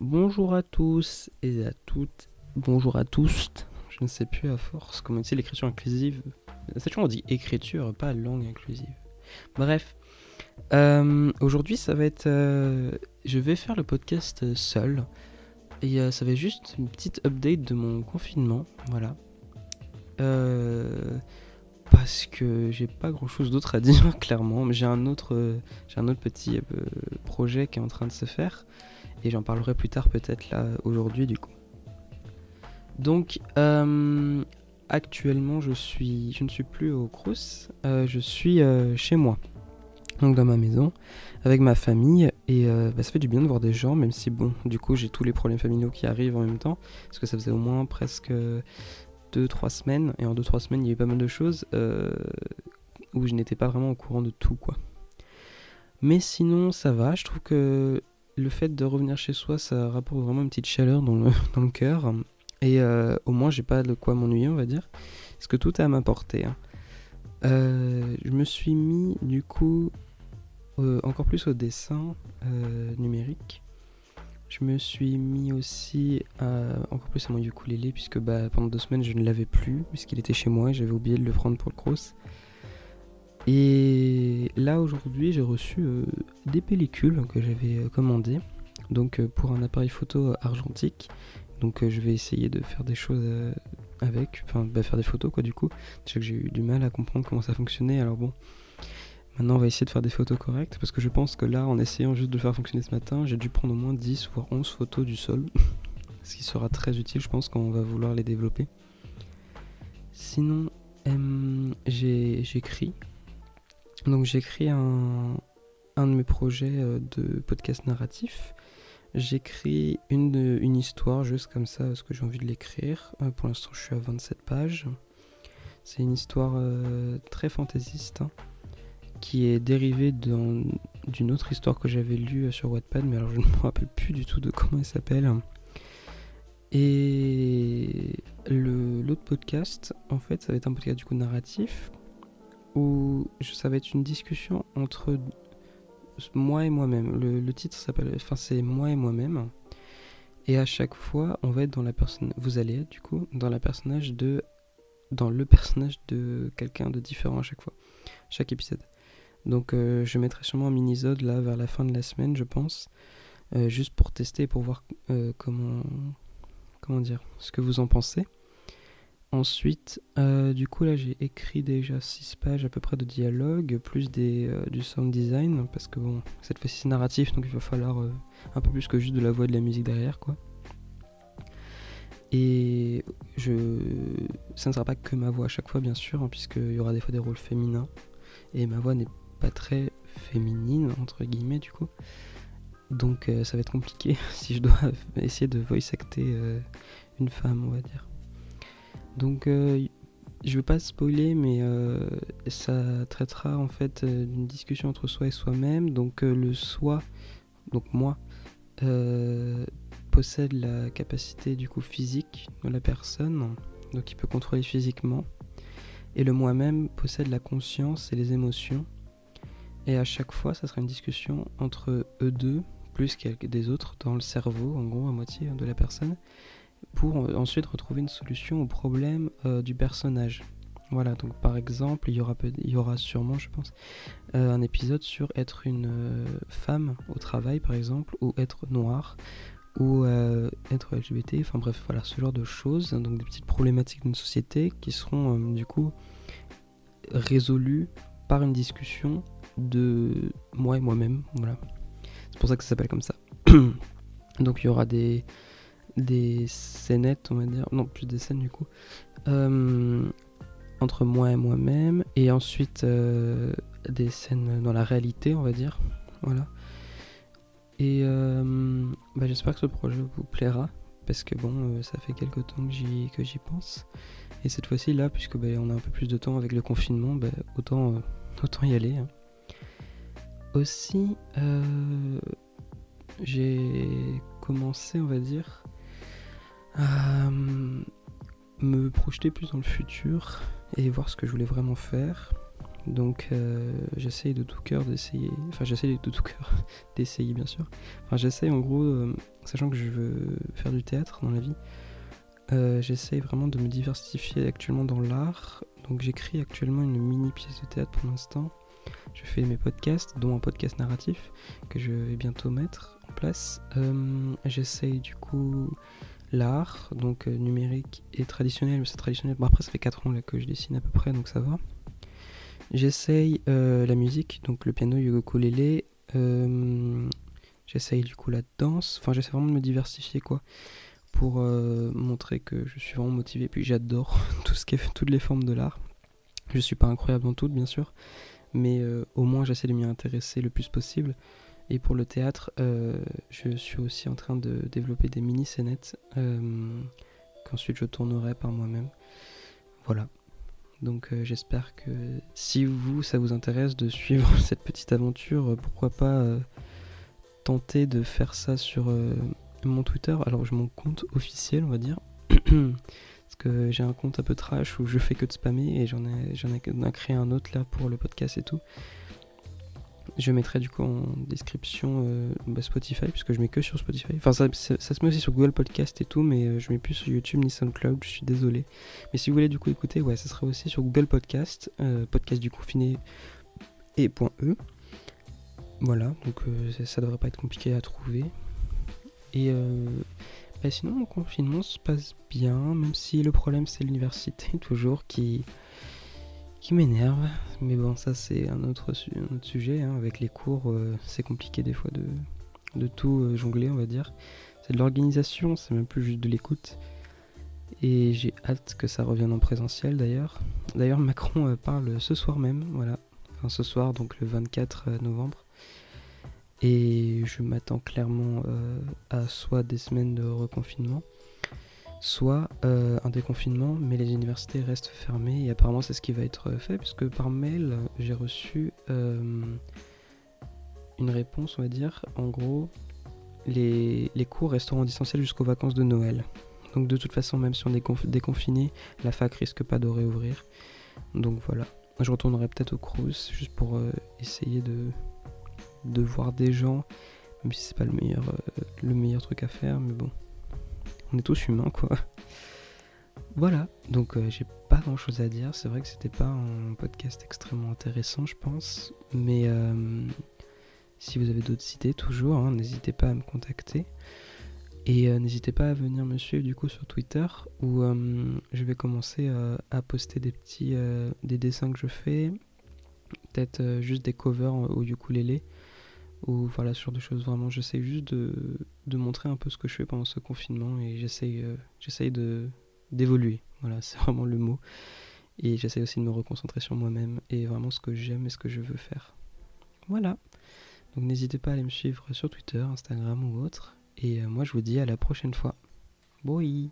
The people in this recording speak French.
Bonjour à tous et à toutes. Bonjour à tous. Je ne sais plus à force comment c'est l'écriture inclusive. Toujours on dit écriture, pas langue inclusive. Bref. Euh, aujourd'hui, ça va être. euh, je vais faire le podcast seul. Et euh, ça va être juste une petite update de mon confinement. Voilà. Parce que j'ai pas grand chose d'autre à dire, clairement. J'ai un autre, j'ai un autre petit projet qui est en train de se faire. Et j'en parlerai plus tard, peut-être là, aujourd'hui, du coup. Donc, euh, actuellement, je, suis, je ne suis plus au Crous. euh, je suis euh, chez moi. Donc, dans ma maison, avec ma famille. Et bah, ça fait du bien de voir des gens, même si, bon, du coup, j'ai tous les problèmes familiaux qui arrivent en même temps. Parce que ça faisait au moins presque 2-3 semaines. Et en 2-3 semaines, il y a eu pas mal de choses où je n'étais pas vraiment au courant de tout, quoi. Mais sinon, ça va. Je trouve que le fait de revenir chez soi, ça rapporte vraiment une petite chaleur dans le, cœur. Et euh, au moins, j'ai pas de quoi m'ennuyer, on va dire. Parce que tout est à ma portée. hein. Euh, je me suis mis, du coup, euh, encore plus au dessin numérique. Je me suis mis aussi encore plus à mon ukulélé, puisque bah, pendant deux semaines, je ne l'avais plus, puisqu'il était chez moi et j'avais oublié de le prendre pour le cross. Et là, aujourd'hui, j'ai reçu euh, des pellicules que j'avais euh, commandées donc euh, pour un appareil photo argentique. Donc je vais essayer de faire des choses avec, enfin bah, faire des photos quoi du coup. Déjà que j'ai eu du mal à comprendre comment ça fonctionnait, alors bon. Maintenant on va essayer de faire des photos correctes parce que je pense que là en essayant juste de le faire fonctionner ce matin, j'ai dû prendre au moins 10 voire 11 photos du sol. Ce qui sera très utile je pense quand on va vouloir les développer. Sinon j'écris. Donc j'écris un, de mes projets euh, de podcast narratif. J'écris une, histoire juste comme ça parce que j'ai envie de l'écrire. Euh, pour l'instant, je suis à 27 pages. C'est une histoire euh, très fantaisiste hein, qui est dérivée d'un- d'une autre histoire que j'avais lue sur Wattpad, mais alors je ne me rappelle plus du tout de comment elle s'appelle. Et l'autre podcast, en fait, ça va être un podcast du coup narratif où ça va être une discussion entre moi et moi-même. Le, titre s'appelle, enfin c'est moi et moi-même. Et à chaque fois, on va être dans la personne, vous allez être du coup dans la personnage de, dans le personnage de quelqu'un de différent à chaque fois, chaque épisode. Donc euh, je mettrai sûrement un mini-sode là vers la fin de la semaine, je pense, euh, juste pour tester pour voir euh, comment, comment dire, ce que vous en pensez. Ensuite, euh, du coup là j'ai écrit déjà 6 pages à peu près de dialogue, plus des, euh, du sound design, parce que bon, cette fois-ci c'est narratif, donc il va falloir euh, un peu plus que juste de la voix et de la musique derrière quoi. Et je... ça ne sera pas que ma voix à chaque fois bien sûr, hein, puisqu'il y aura des fois des rôles féminins, et ma voix n'est pas très féminine entre guillemets du coup. Donc ça va être compliqué si je dois essayer de voice acter une femme on va dire. Donc, euh, je veux pas spoiler, mais euh, ça traitera en fait euh, d'une discussion entre soi et soi-même. Donc, euh, le soi, donc moi, possède la capacité du coup physique de la personne, donc il peut contrôler physiquement. Et le moi-même possède la conscience et les émotions. Et à chaque fois, ça sera une discussion entre eux deux, plus des autres, dans le cerveau, en gros, à moitié de la personne pour euh, ensuite retrouver une solution au problème euh, du personnage. Voilà, donc par exemple, il y aura, il y aura sûrement, je pense, euh, un épisode sur être une femme au travail, par exemple, ou être noire, ou être LGBT, enfin bref, voilà, ce genre de choses, donc des petites problématiques d'une société qui seront du coup résolues par une discussion de moi et moi-même, voilà. C'est pour ça que ça s'appelle comme ça. donc il y aura des, des scénettes, on va dire, non, plus des scènes du coup, euh, entre moi et moi-même, et ensuite euh, des scènes dans la réalité, on va dire, voilà. Et euh, bah, j'espère que ce projet vous plaira, parce que bon, ça fait quelques temps que j'y, pense, et cette fois-ci là, puisque bah, on a un peu plus de temps avec le confinement, bah, autant, autant y aller. hein. Aussi, j'ai commencé, on va dire, euh, me projeter plus dans le futur et voir ce que je voulais vraiment faire. Donc euh, j'essaye de tout cœur d'essayer, enfin j'essaye de tout cœur d'essayer bien sûr. Enfin j'essaye en gros, euh, sachant que je veux faire du théâtre dans la vie, euh, j'essaye vraiment de me diversifier actuellement dans l'art. Donc j'écris actuellement une mini pièce de théâtre pour l'instant. Je fais mes podcasts, dont un podcast narratif que je vais bientôt mettre en place. j'essaye du coup l'art, donc numérique et traditionnel, mais c'est traditionnel. Bon après ça fait 4 ans que je dessine à peu près, donc ça va. J'essaye euh, la musique, donc le piano, yoga ukulélé. Euh, j'essaye du coup la danse. Enfin, j'essaie vraiment de me diversifier quoi. Pour euh, montrer que je suis vraiment motivé. Puis j'adore tout ce qui toutes les formes de l'art. Je suis pas incroyable dans toutes, bien sûr. Mais au moins, j'essaie de m'y intéresser le plus possible. Et pour le théâtre, je suis aussi en train de développer des mini-scénettes qu'ensuite je tournerai par moi-même. Voilà. Donc euh, j'espère que si vous, ça vous intéresse de suivre cette petite aventure, euh, pourquoi pas euh, tenter de faire ça sur mon Twitter. Alors je mon compte officiel, on va dire. Parce que j'ai un compte un peu trash où je fais que de spammer et j'en ai, j'en ai créé un autre là pour le podcast et tout. Je mettrai du coup en description euh, bah, Spotify, puisque je mets que sur Spotify. Enfin, ça, se met aussi sur Google Podcast et tout, mais euh, je mets plus sur YouTube ni SoundCloud, je suis désolé. Mais si vous voulez du coup écouter, ouais, ça sera aussi sur Google Podcast, euh, podcast du confiné et .e. Voilà, donc ça, devrait pas être compliqué à trouver. Et bah, sinon, mon confinement se passe bien, même si le problème c'est l'université toujours qui qui m'énerve. Mais bon, ça c'est un autre, sujet. Hein. Avec les cours, euh, c'est compliqué des fois de, de tout euh, jongler, on va dire. C'est de l'organisation, c'est même plus juste de l'écoute. Et j'ai hâte que ça revienne en présentiel d'ailleurs. D'ailleurs, Macron euh, parle ce soir même, voilà. Enfin, ce soir, donc le 24 novembre. Et je m'attends clairement à soit des semaines de reconfinement, soit euh, un déconfinement, mais les universités restent fermées et apparemment c'est ce qui va être fait puisque par mail j'ai reçu euh, une réponse on va dire en gros les, cours resteront en distanciel jusqu'aux vacances de Noël. Donc de toute façon même si on est déconfiné, la fac risque pas de réouvrir. Donc voilà, je retournerai peut-être au Crous juste pour euh, essayer de, de voir des gens, même si c'est pas le meilleur, le meilleur truc à faire, mais bon on est tous humains quoi. Voilà, donc euh, j'ai pas grand chose à dire. C'est vrai que c'était pas un podcast extrêmement intéressant, je pense. Mais euh, si vous avez d'autres idées, toujours, hein, n'hésitez pas à me contacter. Et euh, n'hésitez pas à venir me suivre du coup sur Twitter où je vais commencer à poster des petits des dessins que je fais, peut-être juste des covers au ukulélé ou voilà ce genre de choses vraiment j'essaie juste de, de, montrer un peu ce que je fais pendant ce confinement et j'essaye euh, j'essaye d'évoluer. Voilà c'est vraiment le mot. Et j'essaie aussi de me reconcentrer sur moi-même et vraiment ce que j'aime et ce que je veux faire. Voilà. Donc n'hésitez pas à aller me suivre sur Twitter Instagram ou autre. Et euh, moi je vous dis à la prochaine fois. Bye